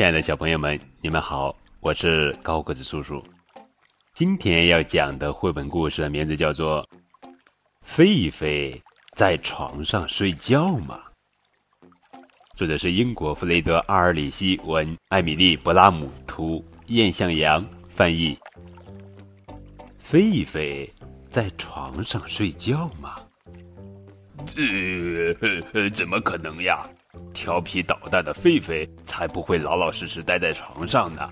亲爱的小朋友们，你们好，我是高个子叔叔。今天要讲的绘本故事的名字叫做《狒狒在床上睡觉吗》。作者是英国弗雷德·阿尔里希文、艾米丽·布拉姆图、燕向阳翻译。狒狒在床上睡觉吗？这怎么可能呀？调皮捣蛋的狒狒才不会老老实实待在床上呢，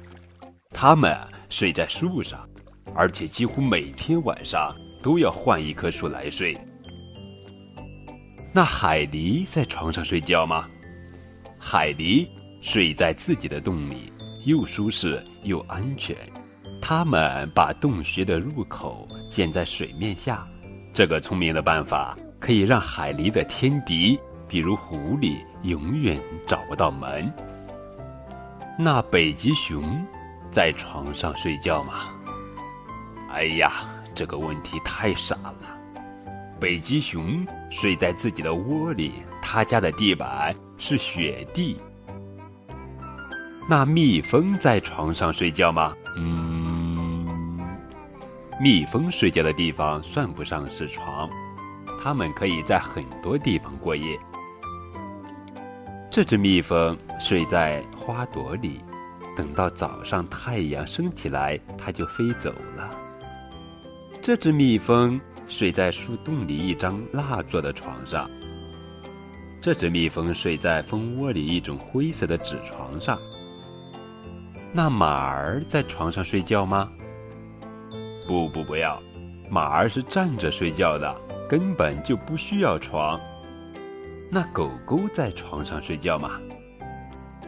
它们睡在树上，而且几乎每天晚上都要换一棵树来睡。那海狸在床上睡觉吗？海狸睡在自己的洞里，又舒适又安全。它们把洞穴的入口建在水面下，这个聪明的办法可以让海狸的天敌。比如狐狸永远找不到门。那北极熊在床上睡觉吗？哎呀，这个问题太傻了。北极熊睡在自己的窝里，他家的地板是雪地。那蜜蜂在床上睡觉吗？嗯，蜜蜂睡觉的地方算不上是床，它们可以在很多地方过夜。这只蜜蜂睡在花朵里，等到早上太阳升起来，它就飞走了。这只蜜蜂睡在树洞里一张蜡做的床上。这只蜜蜂睡在蜂窝里一种灰色的纸床上。那马儿在床上睡觉吗？不不不要，马儿是站着睡觉的，根本就不需要床。那狗狗在床上睡觉吗？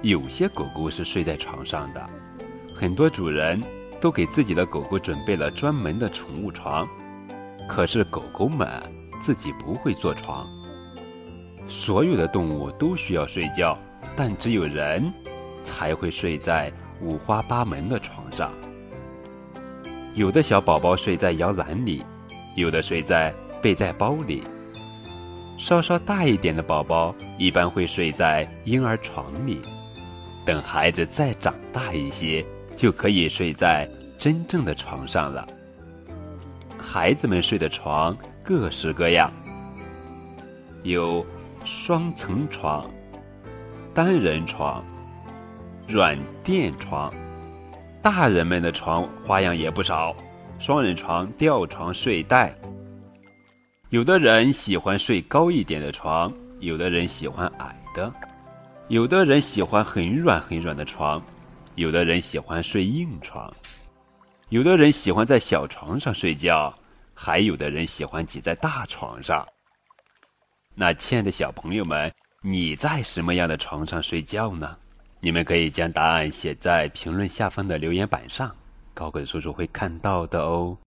有些狗狗是睡在床上的，很多主人都给自己的狗狗准备了专门的宠物床。可是狗狗们自己不会坐床。所有的动物都需要睡觉，但只有人才会睡在五花八门的床上。有的小宝宝睡在摇篮里，有的睡在背带包里。稍稍大一点的宝宝一般会睡在婴儿床里，等孩子再长大一些，就可以睡在真正的床上了。孩子们睡的床各式各样，有双层床、单人床、软垫床。大人们的床花样也不少，双人床、吊床、睡袋。有的人喜欢睡高一点的床，有的人喜欢矮的，有的人喜欢很软很软的床，有的人喜欢睡硬床，有的人喜欢在小床上睡觉，还有的人喜欢挤在大床上。那亲爱的小朋友们，你在什么样的床上睡觉呢？你们可以将答案写在评论下方的留言板上，高个叔叔会看到的哦。